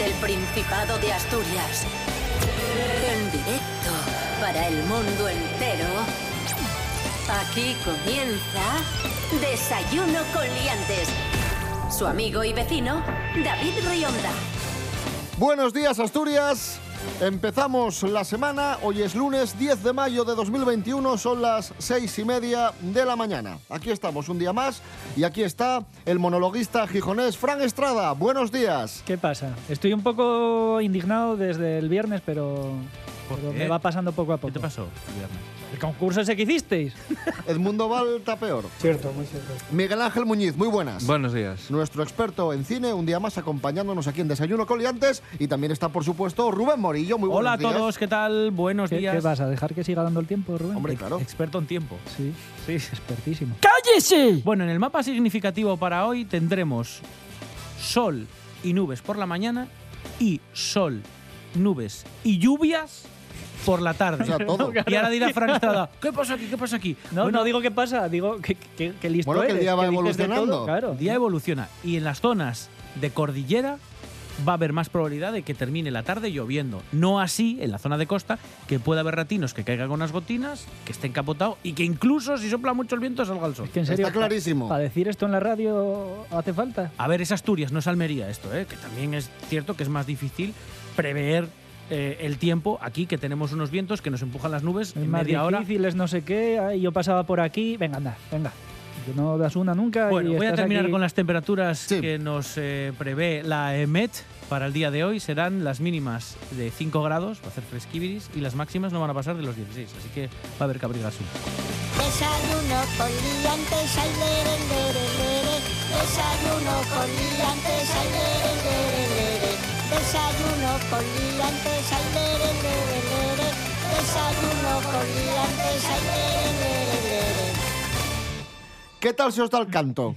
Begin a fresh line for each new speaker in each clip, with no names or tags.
el Principado de Asturias. En directo para el mundo entero. Aquí comienza Desayuno con Liantes. Su amigo y vecino, David Rionda.
Buenos días, Asturias. Empezamos la semana, hoy es lunes 10 de mayo de 2021, son las seis y media de la mañana. Aquí estamos un día más y aquí está el monologuista gijonés Fran Estrada. Buenos días.
¿Qué pasa? Estoy un poco indignado desde el viernes, pero, pero
qué?
me va pasando poco a poco.
¿Qué te pasó el viernes?
Concurso ese que hicisteis.
Edmundo Val está peor.
Cierto, muy cierto.
Miguel Ángel Muñiz, muy buenas.
Buenos días.
Nuestro experto en cine, un día más acompañándonos aquí en Desayuno Coliantes. Y también está, por supuesto, Rubén Morillo. Muy
Hola a
buenos días.
todos, ¿qué tal? Buenos
¿Qué,
días.
qué vas a dejar que siga dando el tiempo, Rubén?
Hombre, claro.
Experto en tiempo.
Sí, sí, expertísimo.
Bueno, en el mapa significativo para hoy tendremos sol y nubes por la mañana y sol, nubes y lluvias por la tarde.
O sea, todo.
y ahora dirá Fran Estrada, ¿qué pasa aquí? ¿Qué pasa aquí?
No,
Bueno,
no digo qué pasa, digo que, que, que listo
Bueno, que el
eres,
día va
todo,
evolucionando.
claro.
el día evoluciona y en las zonas de cordillera va a haber más probabilidad de que termine la tarde lloviendo. No así en la zona de costa, que puede haber ratinos que caigan con unas gotinas, que esté encapotado y que incluso si sopla mucho el viento salga el sol.
Es que en serio,
Está clarísimo.
Para decir esto en la radio hace falta.
A ver, es Asturias, no es Almería esto, ¿eh? que también es cierto que es más difícil prever eh, el tiempo aquí, que tenemos unos vientos que nos empujan las nubes
Es
en
más
media hora.
es no sé qué. ay, yo pasaba por aquí. Venga, anda, venga. Que no das una nunca.
Bueno,
y
voy a terminar
aquí.
con las temperaturas
Sí.
que nos eh, prevé la EMET para el día de hoy. Serán las mínimas de 5 grados, va a hacer fresquiviris, y las máximas no van a pasar de los 16, así que va a haber poco.
Desayuno con liantes, ay, lere, lere, lere. Desayuno con liantes, ay. Desayuno con liantes, ay, lere, lere, lere. Desayuno con liantes, ay, lere, lere, lere.
¿Qué tal se os da el canto?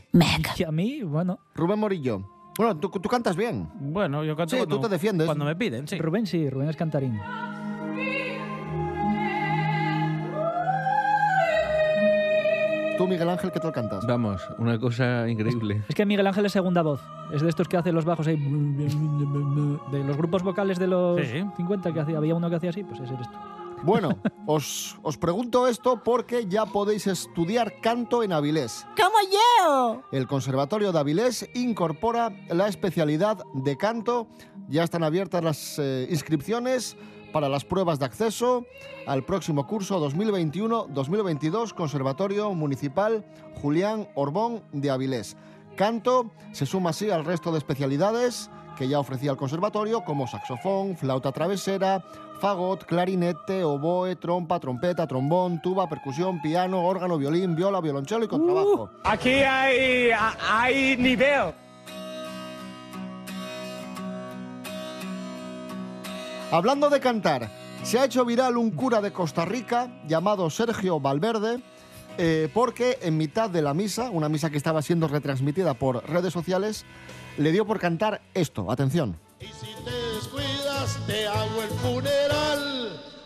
Y a mí, bueno,
Rubén Morillo. Bueno, tú, tú cantas bien.
Bueno, yo canto
Sí,
cuando,
tú te defiendes.
cuando me piden, sí.
Rubén sí, Rubén es cantarín.
Tú, Miguel Ángel, ¿qué tal cantas?
Vamos, una cosa increíble.
Es que Miguel Ángel es segunda voz. Es de estos que hace los bajos ahí. De los grupos vocales de los
Sí.
50 que hacía. Había uno que hacía así, pues ese eres tú.
Bueno, os, os pregunto esto porque ya podéis estudiar canto en Avilés.
¡Como yo!
El Conservatorio de Avilés incorpora la especialidad de canto. Ya están abiertas las eh, inscripciones para las pruebas de acceso al próximo curso 2021-2022 Conservatorio Municipal Julián Orbón de Avilés. Canto se suma así al resto de especialidades que ya ofrecía el conservatorio como saxofón, flauta travesera, fagot, clarinete, oboe, trompa, trompeta, trombón, tuba, percusión, piano, órgano, violín, viola, violonchelo y contrabajo.
Aquí hay, hay nivel.
Hablando de cantar, se ha hecho viral un cura de Costa Rica llamado Sergio Valverde eh, porque en mitad de la misa, una misa que estaba siendo retransmitida por redes sociales, le dio por cantar esto. Atención.
Y si te descuidas, te hago el funeral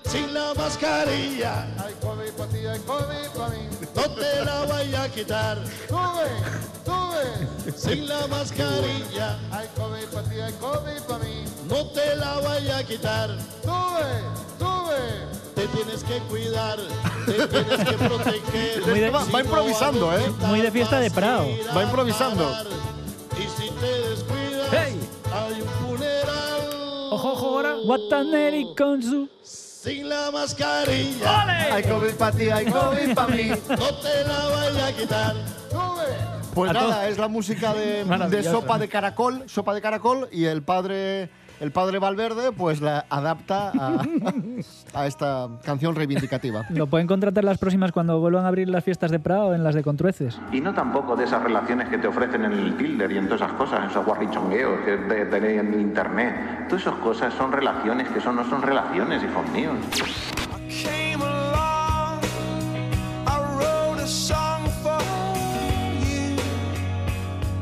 sin la mascarilla. Ay, COVID pa' ti, ay, COVID pa' mí. No te la vaya a quitar. Sube, sube. Sin la mascarilla. Ay, COVID pa' ti, ay, COVID pa' mí. No te la vaya a quitar. Sube, sube. Te tienes que cuidar, te tienes que proteger.
Muy de-
Va- va improvisando, ¿eh?
Muy de fiesta de Prado.
Va improvisando.
Y si te descuidas,
¡Hey!
hay un funeral.
Ojo, ojo, ahora.
Wataneri con su.
Sin la mascarilla.
Ay, COVID pa' ti, ay, COVID pa' mí.
No te la vaya a quitar. Sube.
Pues
A
nada,
todos.
es la música de, de sopa de caracol, sopa de caracol, y el padre, el padre Valverde, pues la adapta a, a esta canción reivindicativa.
Lo pueden contratar las próximas cuando vuelvan a abrir las fiestas de Prado en las de Contrueces.
Y no tampoco de esas relaciones que te ofrecen en el Tinder y en todas esas cosas, esos guarrichongueos que te tenéis en internet. Todas esas cosas son relaciones que son, no son relaciones, hijos míos.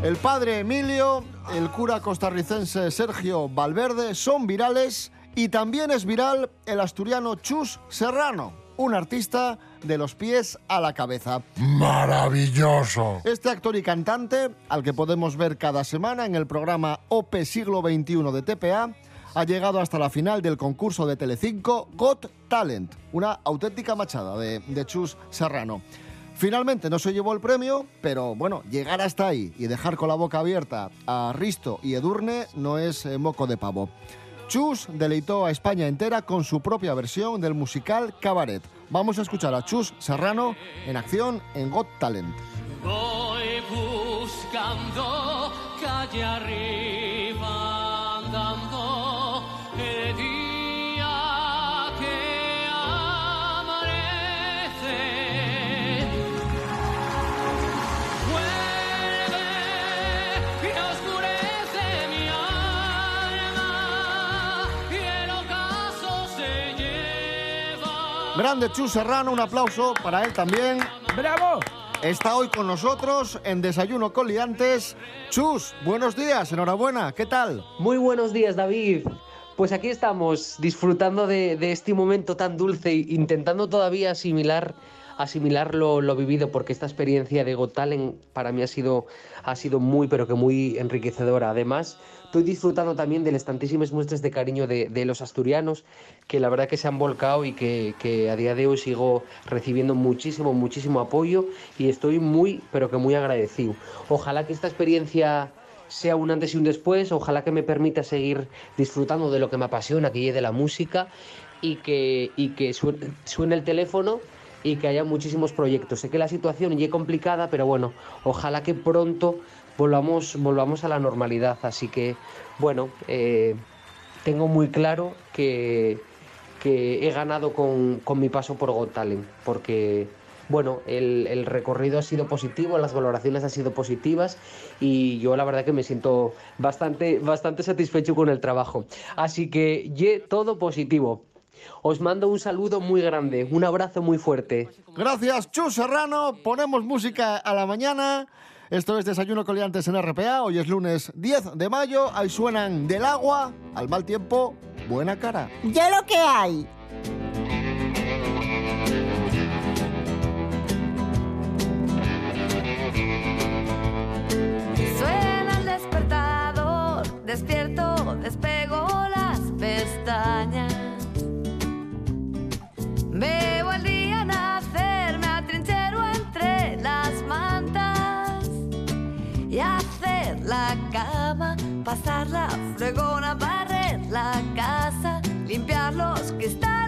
El padre Emilio, el cura costarricense Sergio Valverde son virales y también es viral el asturiano Chus Serrano. Un artista de los pies a la cabeza.
Maravilloso.
Este actor y cantante, al que podemos ver cada semana en el programa OP Siglo XXI de TPA, ha llegado hasta la final del concurso de Telecinco Got Talent, una auténtica machada de, de Chus Serrano. Finalmente no se llevó el premio, pero bueno, llegar hasta ahí y dejar con la boca abierta a Risto y Edurne no es eh, moco de pavo. Chus deleitó a España entera con su propia versión del musical Cabaret. Vamos a escuchar a Chus Serrano en acción en Got Talent. Grande Chus Serrano, un aplauso para él también.
¡Bravo!
Está hoy con nosotros en Desayuno con Liantes. Chus, buenos días, enhorabuena, ¿qué tal?
Muy buenos días, David. Pues aquí estamos, disfrutando de, de este momento tan dulce e intentando todavía asimilar, asimilar lo, lo vivido, porque esta experiencia de Got Talent para mí ha sido, ha sido muy, pero que muy enriquecedora. Además, estoy disfrutando también de las tantísimas muestras de cariño de, los asturianos, que la verdad que se han volcado y que, a día de hoy sigo recibiendo muchísimo, muchísimo apoyo y estoy muy, pero que muy agradecido. Ojalá que esta experiencia sea un antes y un después, ojalá que me permita seguir disfrutando de lo que me apasiona, que es de la música y que, suene, el teléfono y que haya muchísimos proyectos. Sé que la situación ya complicada, pero bueno, ojalá que pronto volvamos, volvamos a la normalidad. Así que, bueno, eh, tengo muy claro que, que he ganado con, con mi paso por Got Talent, porque bueno, el, el recorrido ha sido positivo, las valoraciones han sido positivas y yo la verdad que me siento bastante, bastante satisfecho con el trabajo. Así que, ye, todo positivo. Os mando un saludo muy grande, un abrazo muy fuerte.
Gracias, Chus Serrano. Ponemos música a la mañana. Esto es Desayuno Coliantes en RPA. Hoy es lunes 10 de mayo. Ahí suenan del agua al mal tiempo. Buena cara.
Ya lo que hay.
Cama, pasar la fregona, barrer la casa, limpiar los cristales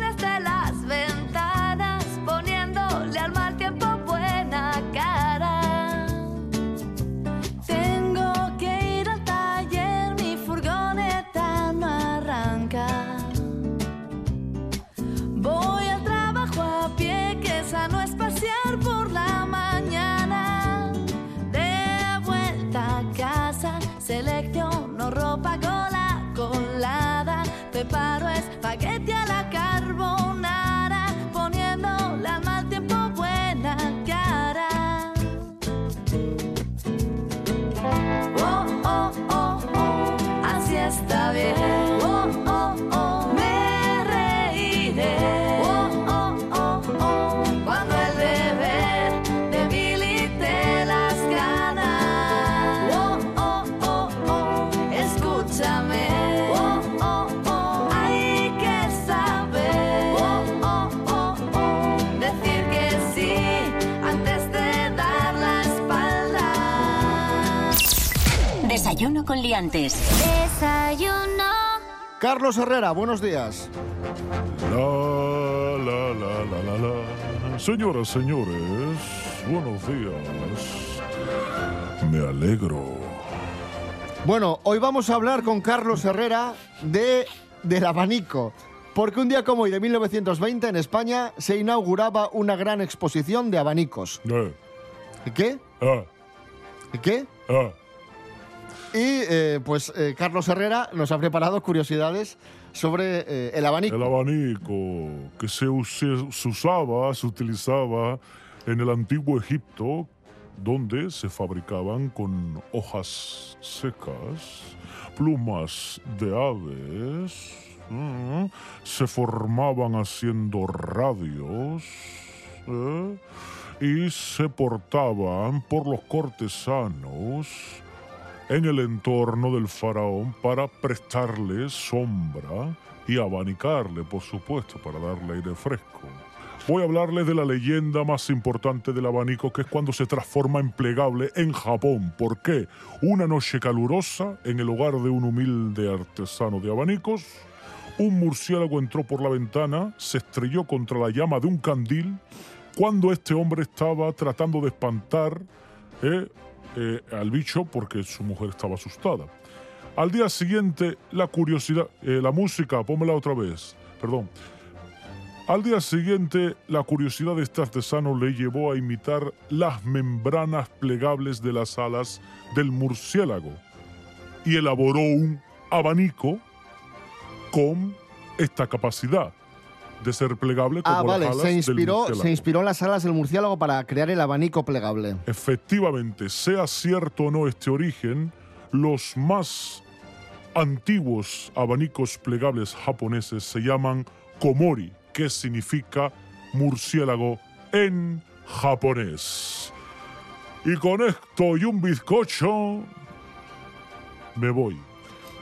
colada. Preparo espagueti
con liantes.
Desayuno.
Carlos Herrera, buenos días.
La, la, la, la, la, la. Señoras, señores, buenos días. Me alegro.
Bueno, hoy vamos a hablar con Carlos Herrera de del abanico. Porque un día como hoy de 1920 en España se inauguraba una gran exposición de abanicos.
Eh,
¿Qué?
ah,
¿Qué?
ah.
Y eh, pues eh, Carlos Herrera nos ha preparado curiosidades sobre eh, el abanico.
El abanico que se, usaba, se utilizaba en el antiguo Egipto, donde se fabricaban con hojas secas, plumas de aves
se formaban haciendo radios y se portaban por los cortesanos en el entorno del faraón para prestarle sombra y abanicarle, por supuesto, para darle aire fresco. Voy a hablarles de la leyenda más importante del abanico, que es cuando se transforma en plegable en Japón. ¿Por qué? Una noche calurosa, en el hogar de un humilde artesano de abanicos, un murciélago entró por la ventana, se estrelló contra la llama de un candil, cuando este hombre estaba tratando de espantar eh, eh, al bicho porque su mujer estaba asustada. Al día siguiente, la curiosidad, eh, la música, pónmela otra vez, perdón. Al día siguiente, la curiosidad de este artesano le llevó a imitar las membranas plegables de las alas del murciélago y elaboró un abanico con esta capacidad de ser plegable como
Ah, vale,
las alas
se inspiró, se inspiró en las alas del murciélago para crear el abanico plegable.
Efectivamente, sea cierto o no este origen, los más antiguos abanicos plegables japoneses se llaman komori, que significa murciélago en japonés. Y con esto y un bizcocho, me voy.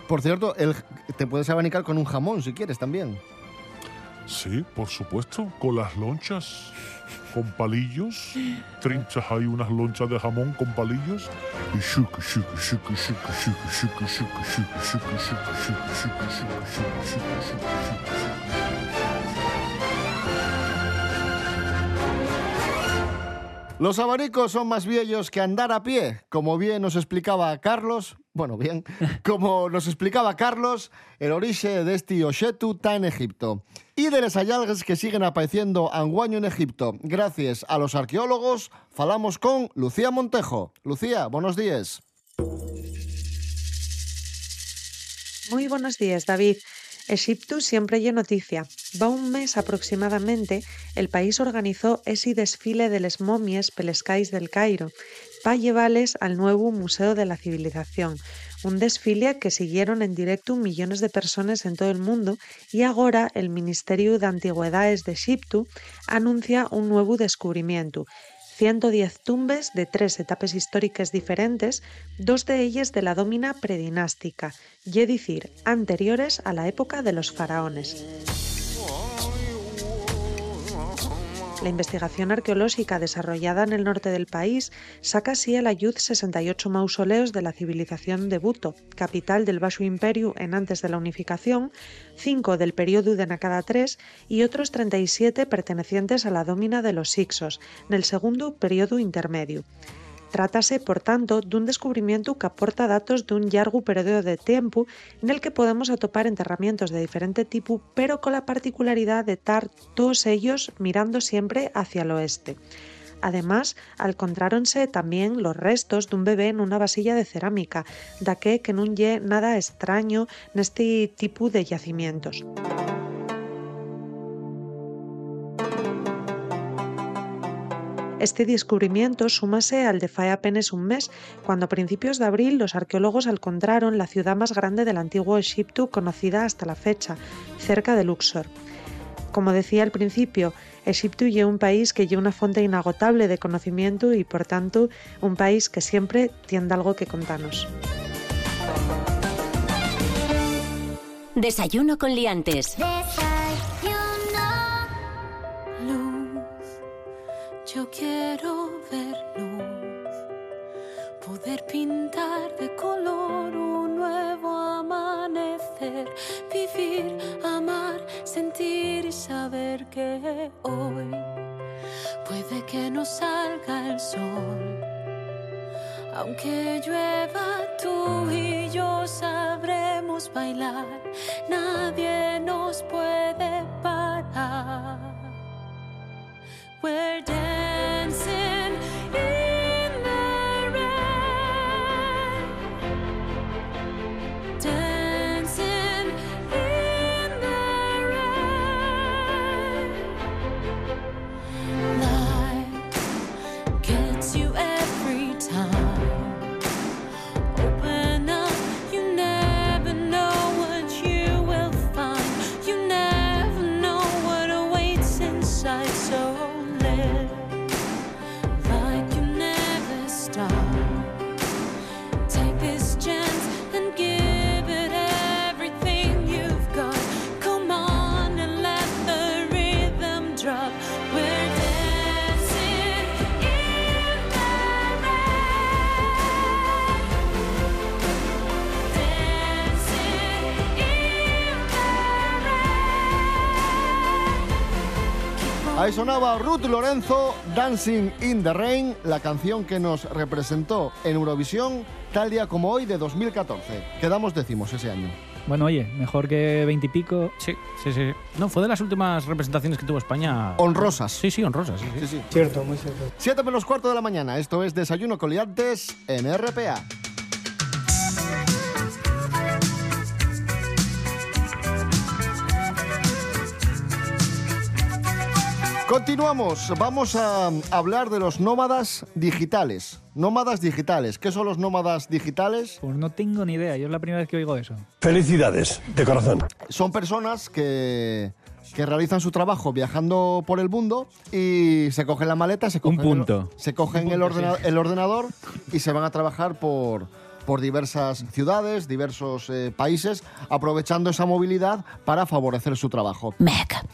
Por cierto, el- te puedes abanicar con un jamón si quieres también.
Sí, por supuesto, con las lonchas, con palillos. Trinchas ahí unas lonchas de jamón con palillos.
Los abanicos son más bellos que andar a pie, como bien nos explicaba Carlos bueno, bien, como nos explicaba Carlos, el origen de este Oshetu está en Egipto. Y de las hallazgos que siguen apareciendo anguaño en Egipto, gracias a los arqueólogos, falamos con Lucía Montejo. Lucía, buenos días.
Muy buenos días, David. Egipto siempre hay noticia. Va un mes aproximadamente, el país organizó ese desfile de les momies pelescais del Cairo llevarles al nuevo Museo de la Civilización, un desfile que siguieron en directo millones de personas en todo el mundo y ahora el Ministerio de Antigüedades de Egipto anuncia un nuevo descubrimiento, 110 tumbes de tres etapas históricas diferentes, dos de ellas de la dómina predinástica, y decir, anteriores a la época de los faraones. La investigación arqueológica desarrollada en el norte del país saca así a la luz 68 mausoleos de la civilización de Buto, capital del Bajo Imperio en antes de la unificación, 5 del periodo de Nakada III y otros 37 pertenecientes a la dómina de los Ixos, en el segundo periodo intermedio. Trátase, por tanto, dun descubrimiento que aporta datos dun largo período de tiempo en el que podemos atopar enterramientos de diferente tipo, pero con la particularidad de estar todos ellos mirando siempre hacia el oeste. Además, encontráronse también los restos dun bebé en una vasilla de cerámica, da que non lle nada extraño neste tipo de yacimientos. Este descubrimiento súmase al de fue apenas un mes, cuando a principios de abril los arqueólogos encontraron la ciudad más grande del antiguo Egipto conocida hasta la fecha, cerca de Luxor. Como decía al principio, Egipto es un país que lleva una fuente inagotable de conocimiento y, por tanto, un país que siempre tiene algo que contarnos.
Desayuno con liantes.
Yo quiero ver luz, poder pintar de color un nuevo amanecer, vivir, amar, sentir y saber que hoy puede que no salga el sol. Aunque llueva, tú y yo sabremos bailar, nadie nos puede We're dancing
Ahí sonaba Ruth Lorenzo, Dancing in the Rain, la canción que nos representó en Eurovisión tal día como hoy de 2014. Quedamos décimos ese año.
Bueno, oye, mejor que veintipico.
Sí, sí, sí. No, fue de las últimas representaciones que tuvo España.
Honrosas.
Sí, sí, honrosas. Sí, sí.
Sí, sí.
Cierto, muy cierto.
7 menos cuarto de la mañana. Esto es Desayuno Coliantes en RPA. Continuamos. Vamos a hablar de los nómadas digitales. Nómadas digitales. ¿Qué son los nómadas digitales?
Pues no tengo ni idea, yo es la primera vez que oigo eso.
Felicidades, de corazón.
Son personas que, que realizan su trabajo viajando por el mundo y se cogen la maleta, se cogen,
punto.
El, se cogen el, ordena- el ordenador y se van a trabajar por, por diversas ciudades, diversos eh, países, aprovechando esa movilidad para favorecer su trabajo.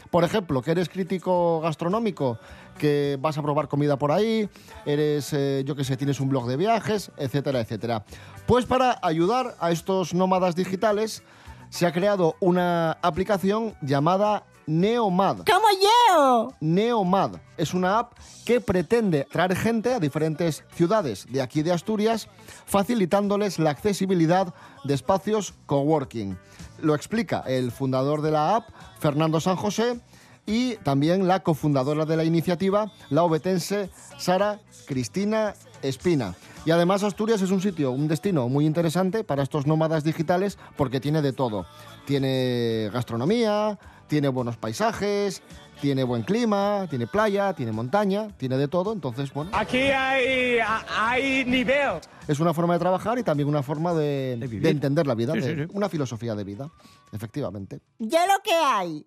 Por ejemplo, que eres crítico gastronómico, que vas a probar comida por ahí, eres, eh, yo que sé, tienes un blog de viajes, etcétera, etcétera. Pues para ayudar a estos nómadas digitales, se ha creado una aplicación llamada Neomad.
¡Como yo!
Neomad es una app que pretende traer gente a diferentes ciudades de aquí de Asturias, facilitándoles la accesibilidad de espacios coworking. Lo explica el fundador de la app, Fernando San José, y también la cofundadora de la iniciativa, la obetense Sara Cristina Espina. Y además Asturias es un sitio, un destino muy interesante para estos nómadas digitales porque tiene de todo. Tiene gastronomía, tiene buenos paisajes, tiene buen clima, tiene playa, tiene montaña, tiene de todo. Entonces, bueno,
Aquí hay, hay nivel.
es una forma de trabajar y también una forma de, de entender la vida,
Sí,
de-
sí, sí.
una filosofía de vida, efectivamente.
Ya lo que hay.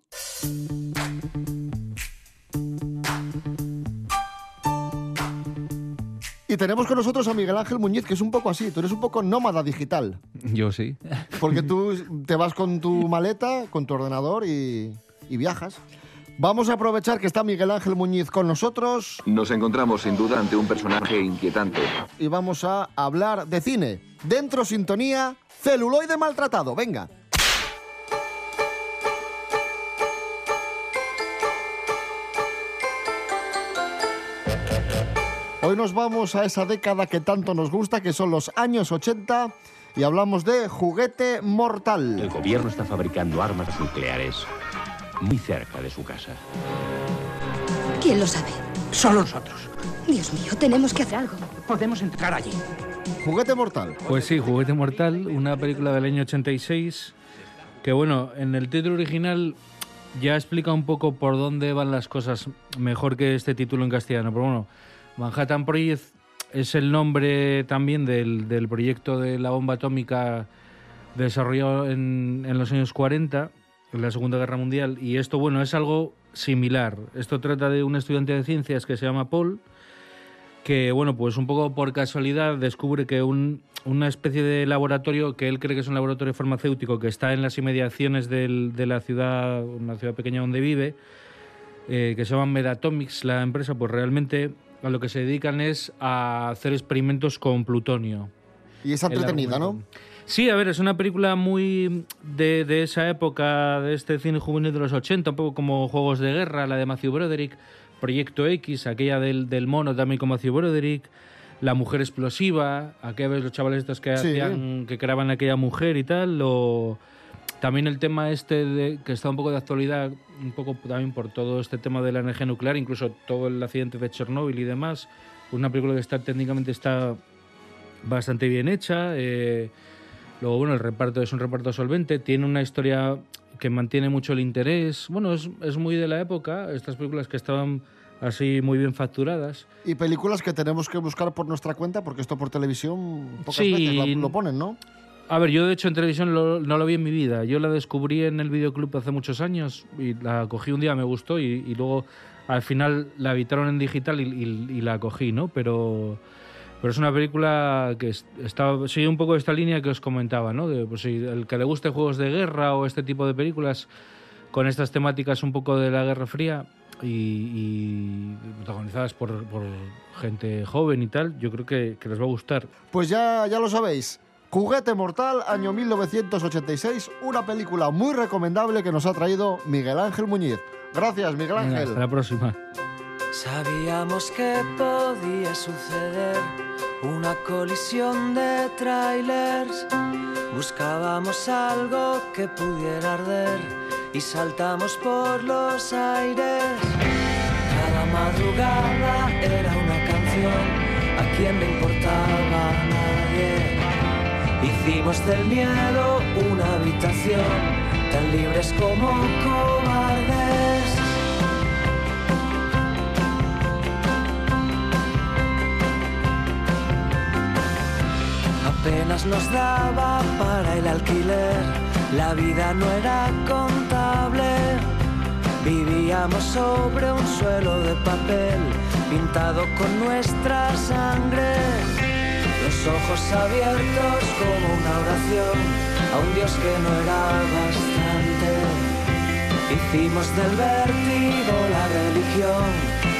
Y tenemos con nosotros a Miguel Ángel Muñiz, que es un poco así, tú eres un poco nómada digital,
Yo sí.
porque tú te vas con tu maleta, con tu ordenador y, y viajas. Vamos a aprovechar que está Miguel Ángel Muñiz con nosotros
Nos encontramos sin duda ante un personaje inquietante.
y vamos a hablar de cine. Dentro sintonía, celuloide maltratado, venga. Hoy nos vamos a esa década que tanto nos gusta, que son los años 80, y hablamos de juguete mortal.
El gobierno está fabricando armas nucleares muy cerca de su casa.
¿Quién lo sabe?
Solo nosotros.
Dios mío, tenemos que hacer algo.
Podemos entrar allí.
Juguete mortal.
Pues sí, Juguete Mortal, una película del año 86, que bueno, en el título original ya explica un poco por dónde van las cosas mejor que este título en castellano. Pero bueno, Manhattan Project es el nombre también del, del proyecto de la bomba atómica desarrollado en, en los años 40, en la Segunda Guerra Mundial. Y esto, bueno, es algo similar. Esto trata de un estudiante de ciencias que se llama Paul, que, bueno, pues un poco por casualidad descubre que un- una especie de laboratorio que él cree que es un laboratorio farmacéutico que está en las inmediaciones de la ciudad, una ciudad pequeña donde vive, eh, que se llama Medatomics, la empresa, pues realmente a lo que se dedican es a hacer experimentos con plutonio.
Y es entretenida, ¿no?
Sí, a ver, es una película muy de, de esa época, de este cine juvenil de los 80, un poco como Juegos de Guerra, la de Matthew Broderick, Proyecto X, aquella del, del mono también con Matthew Broderick, La Mujer Explosiva, aquella vez los chavales estos que
Sí.
hacían, que creaban aquella mujer y tal, o también el tema este de, que está un poco de actualidad, un poco también por todo este tema de la energía nuclear, incluso todo el accidente de Chernóbil y demás, una película que está técnicamente está bastante bien hecha. eh, luego, bueno, el reparto es un reparto solvente, tiene una historia que mantiene mucho el interés. Bueno, es, es muy de la época, estas películas que estaban así muy bien facturadas.
Y películas que tenemos que buscar por nuestra cuenta, porque esto por televisión pocas
Sí.
veces lo, lo ponen, ¿no?
A ver, yo de hecho en televisión lo- no lo vi en mi vida. Yo la descubrí en el videoclub hace muchos años y la cogí un día, me gustó y, y luego al final la evitaron en digital y, y- y la cogí, ¿no? Pero, pero es una película que es- está, sigue un poco esta línea que os comentaba, ¿no? De, pues, si el que le guste juegos de guerra o este tipo de películas con estas temáticas un poco de la Guerra Fría y protagonizadas por, por gente joven y tal, yo creo que, que les va a gustar.
Pues ya, ya lo sabéis. Juguete Mortal, año 1986, una película muy recomendable que nos ha traído Miguel Ángel Muñiz. Gracias, Miguel
Venga,
Ángel.
hasta la próxima.
Sabíamos que podía suceder una colisión de trailers. Buscábamos algo que pudiera arder y saltamos por los aires. Cada madrugada era una canción, a quien le importaba a nadie. Hicimos del miedo una habitación, tan libres como cobardes. Apenas nos daba para el alquiler, la vida no era contable. Vivíamos sobre un suelo de papel, pintado con nuestra sangre. Los ojos abiertos como una oración a un Dios que no era bastante. Hicimos del vértigo la religión,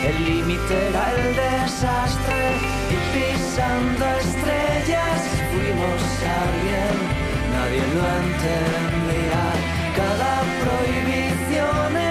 el límite era el desastre y pisando estrellas fuimos alguien, nadie lo entendía. Cada prohibición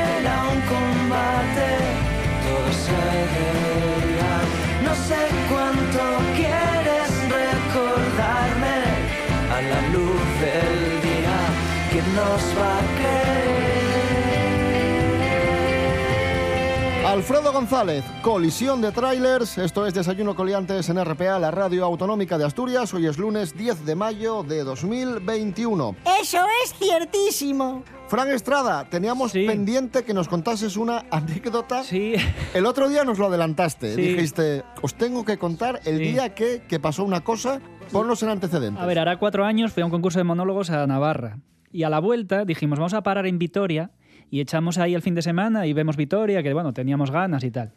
Alfredo González, colisión de trailers. Esto es Desayuno Coliantes en RPA, la radio autonómica de Asturias. Hoy es lunes 10 de mayo de 2021.
Eso es ciertísimo.
Fran Estrada, teníamos pendiente que nos contases una anécdota. Sí. El otro día nos lo adelantaste.
Sí.
Dijiste, os tengo que contar el
Sí.
día que, que pasó una cosa. Ponlos en antecedentes.
A ver, hará cuatro años fui a un concurso de monólogos a Navarra. Y a la vuelta dijimos, vamos a parar en Vitoria y echamos ahí el fin de semana y vemos Vitoria, que bueno, teníamos ganas y tal.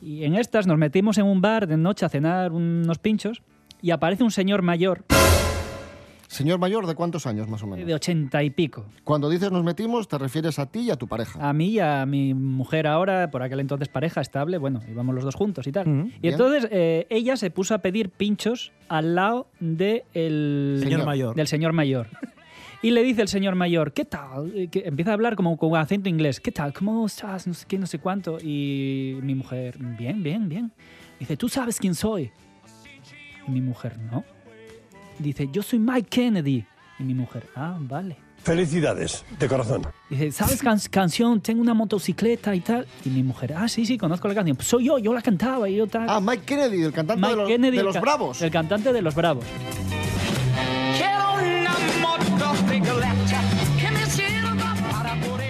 Y en estas nos metimos en un bar de noche a cenar unos pinchos y aparece un señor mayor
Señor mayor, ¿de cuántos años más o menos?
de ochenta y pico.
Cuando dices nos metimos, te refieres a ti y a tu pareja.
A mí y a mi mujer ahora, por aquel entonces pareja estable, bueno, íbamos los dos juntos y tal.
Mm,
y
bien.
entonces eh, ella se puso a pedir pinchos al lado de el-
Señor mayor.
del señor mayor. Y le dice el señor mayor, ¿qué tal? Eh, que empieza a hablar como con acento inglés. ¿Qué tal? ¿Cómo estás? No sé qué, no sé cuánto. Y mi mujer, bien, bien, bien. Dice, ¿tú sabes quién soy? Y mi mujer, no. Dice, yo soy Mike Kennedy. Y mi mujer, ah, vale.
Felicidades, de corazón.
Dice, ¿sabes can- canción? Tengo una motocicleta y tal. Y mi mujer, ah, sí, sí, conozco la canción. Pues soy yo, yo la cantaba y yo tal.
Ah, Mike Kennedy, el cantante de los- de
el
los
ca-
Bravos.
El cantante de los Bravos.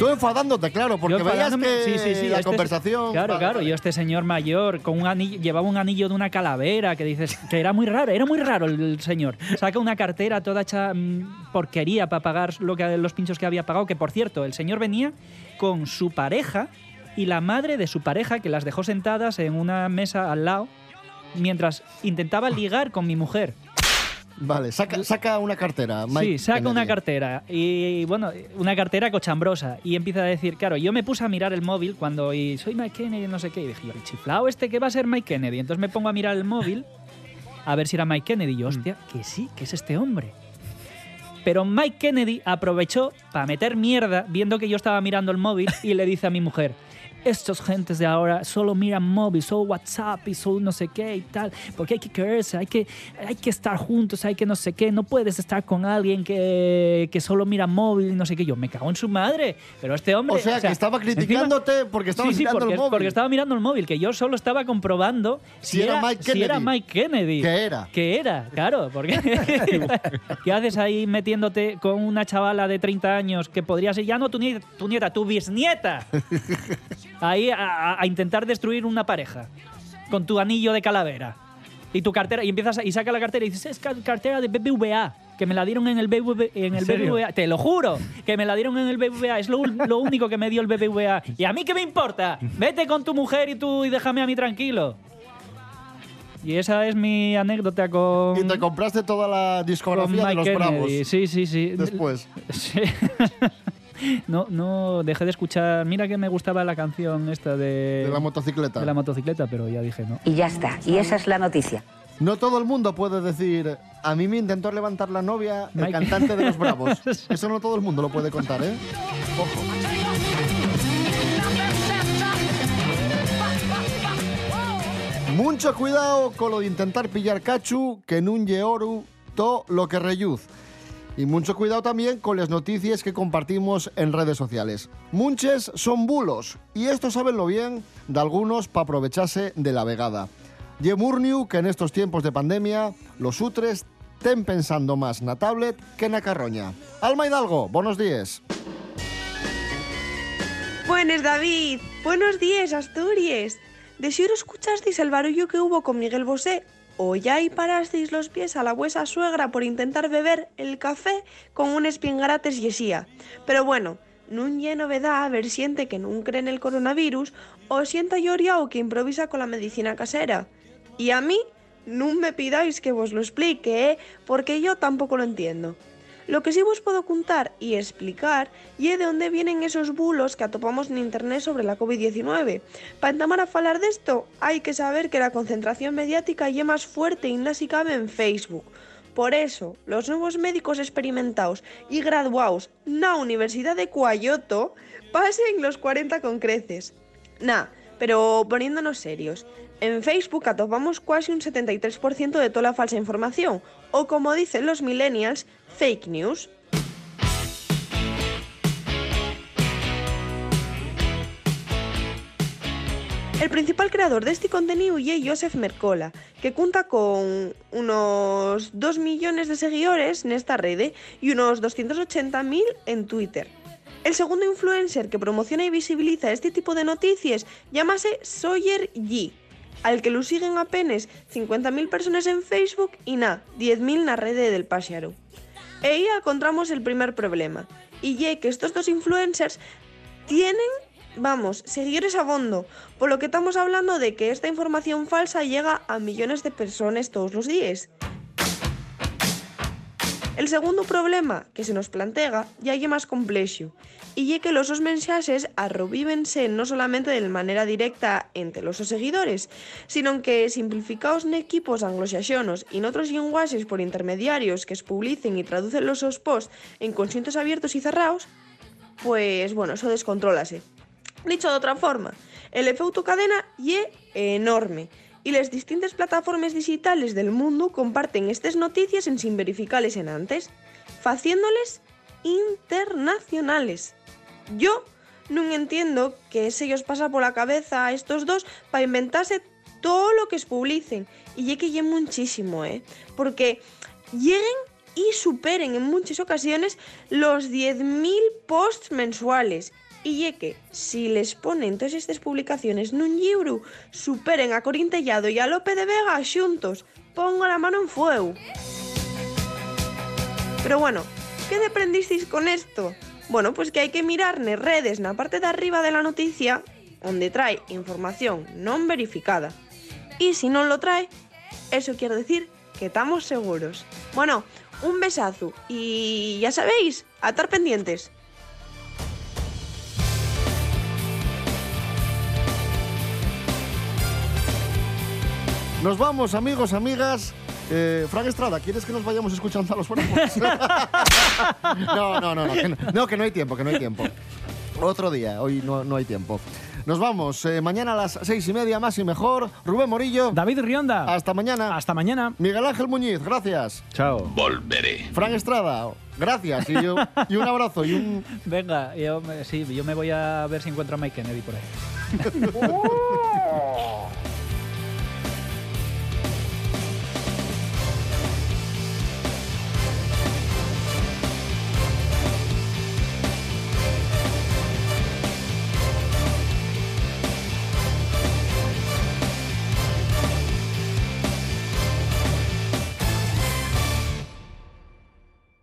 Tú enfadándote, claro, porque veías que
sí, sí, sí,
la
este-
conversación...
Claro, claro. Yo este señor mayor con un anillo, llevaba un anillo de una calavera que dices que era muy raro, era muy raro el, el señor. Saca una cartera toda hecha mm, porquería para pagar lo que los pinchos que había pagado. Que por cierto, el señor venía con su pareja y la madre de su pareja que las dejó sentadas en una mesa al lado mientras intentaba ligar con mi mujer.
Vale, saca, saca una cartera. Mike
sí, saca una cartera y bueno, una cartera cochambrosa y empieza a decir, claro, yo me puse a mirar el móvil cuando y soy Mike Kennedy, no sé qué, y dije, yo, el chiflao este que va a ser Mike Kennedy. Entonces me pongo a mirar el móvil a ver si era Mike Kennedy. Y yo, hostia, que sí, que es este hombre. Pero Mike Kennedy aprovechó para meter mierda viendo que yo estaba mirando el móvil y le dice a mi mujer, estos gentes de ahora solo miran móvil, solo WhatsApp y solo no sé qué y tal, porque hay que quererse, hay que, hay que estar juntos, hay que no sé qué, no puedes estar con alguien que, que solo mira móvil y no sé qué. Yo me cago en su madre, pero este hombre...
O sea, que estaba criticándote porque estabas
sí,
mirando
porque,
el móvil.
porque estaba mirando el móvil, que yo solo estaba comprobando
Si era Mike
si era
Kennedy.
Mike Kennedy.
Que era.
Que era, claro, porque ¿qué haces ahí metiéndote con una chavala de 30 años que podría ser ya no tu nieta, tu, nieta, tu bisnieta? Ahí a, a- intentar destruir una pareja con tu anillo de calavera. Y tu cartera, y empiezas a- y saca la cartera y dices, es ca- cartera de BBVA, que me la dieron en el, BBVA, en el
serio?
BBVA. Te lo juro, que me la dieron en el BBVA. Es lo, lo único que me dio el BBVA. ¿Y a mí qué me importa? Vete con tu mujer y tú y déjame a mí tranquilo. Y esa es mi anécdota con.
Y te compraste toda la discografía de los Bravos.
Kennedy. Sí, sí, sí.
Después.
Sí. No, no, dejé de escuchar. Mira que me gustaba la canción esta de.
De la motocicleta.
De la motocicleta, pero ya dije no.
Y ya está. Y esa es la noticia.
No todo el mundo puede decir, a mí me intentó levantar la novia el
Mike-
cantante de los Bravos. Eso no todo el mundo lo puede contar, ¿eh? Ojo. Mucho cuidado con lo de intentar pillar cachu, que nun lle oru to lo que reyuz. Y mucho cuidado también con las noticias que compartimos en redes sociales. Munches son bulos, y esto sabenlo bien de algunos para aprovecharse de la vegada. Ye Murniu que en estos tiempos de pandemia los utres ten pensando más na tablet que na carroña. Alma Hidalgo, buenos días.
Buenos, David. Buenos días, Asturias. De seguro escuchasteis el barullo que hubo con Miguel Bosé o ya ahí parasteis los pies a la vuesa suegra por intentar beber el café con un espingarates y esía. Pero bueno, nun lle novedad ver siente que nun cree en el coronavirus o sienta lloriao que improvisa con la medicina casera. Y a mí, nun me pidáis que vos lo explique, ¿eh? porque yo tampoco lo entiendo. Lo que sí vos puedo contar y explicar y de dónde vienen esos bulos que atopamos en internet sobre la COVID-19. Para entamar a falar de esto, hay que saber que la concentración mediática ya más fuerte y si cabe en Facebook. Por eso, los nuevos médicos experimentados y graduados na Universidad de Cuayoto pasen los 40 con creces. Nah, pero poniéndonos serios, en Facebook atopamos casi un 73% de toda la falsa información, o como dicen los millennials, fake news. El principal creador de este contenido es Joseph Mercola, que cuenta con unos 2 millones de seguidores en esta red y unos 280.000 en Twitter. El segundo influencer que promociona y visibiliza este tipo de noticias llámase Sawyer G, al que lo siguen apenas 50.000 personas en Facebook y na, 10.000 en la red del Páxaro. E encontramos el primer problema, y ye que estos dos influencers tienen, vamos, seguidores a fondo, por lo que estamos hablando de que esta información falsa llega a millones de personas todos los días. El segundo problema que se nos plantea ya es más complejo, y es que los mensajes arrovívense no solamente de manera directa entre los seguidores, sino que simplificados en equipos anglosaxonos y en otros lenguajes por intermediarios que es publicen y traducen los sus posts en consentos abiertos y cerrados, pues bueno, eso descontrólase. Dicho de otra forma, el efecto cadena es enorme y las distintas plataformas digitales del mundo comparten estas noticias en sin verificarles en antes, haciéndoles internacionales. Yo no entiendo que se ellos pasa por la cabeza a estos dos para inventarse todo lo que es publicen. Y lleguen muchísimo, ¿eh? Porque lleguen y superen en muchas ocasiones los 10.000 posts mensuales. Y que, si les ponen todas estas publicaciones nun superen a Corintellado y a Lope de Vega xuntos. Pongo la mano en fuego. Pero bueno, ¿qué deprendisteis con esto? Bueno, pues que hay que mirar en redes, en la parte de arriba de la noticia, donde trae información non verificada. Y si no lo trae, eso quiere decir que estamos seguros. Bueno, un besazo y ya sabéis, a estar pendientes.
Nos vamos, amigos, amigas. Eh, Frank Estrada, ¿quieres que nos vayamos escuchando a los bravos? no, no, no, no que no, no, que no hay tiempo, que no hay tiempo. Otro día, hoy no, no hay tiempo. Nos vamos, eh, mañana a las seis y media, más y mejor. Rubén Morillo.
David Rionda.
Hasta mañana.
Hasta mañana.
Miguel Ángel Muñiz, gracias.
Chao.
Volveré.
Frank Estrada, gracias. Y, yo- y un abrazo y un...
Venga, yo me- sí, yo me voy a ver si encuentro a Mike Kennedy por ahí.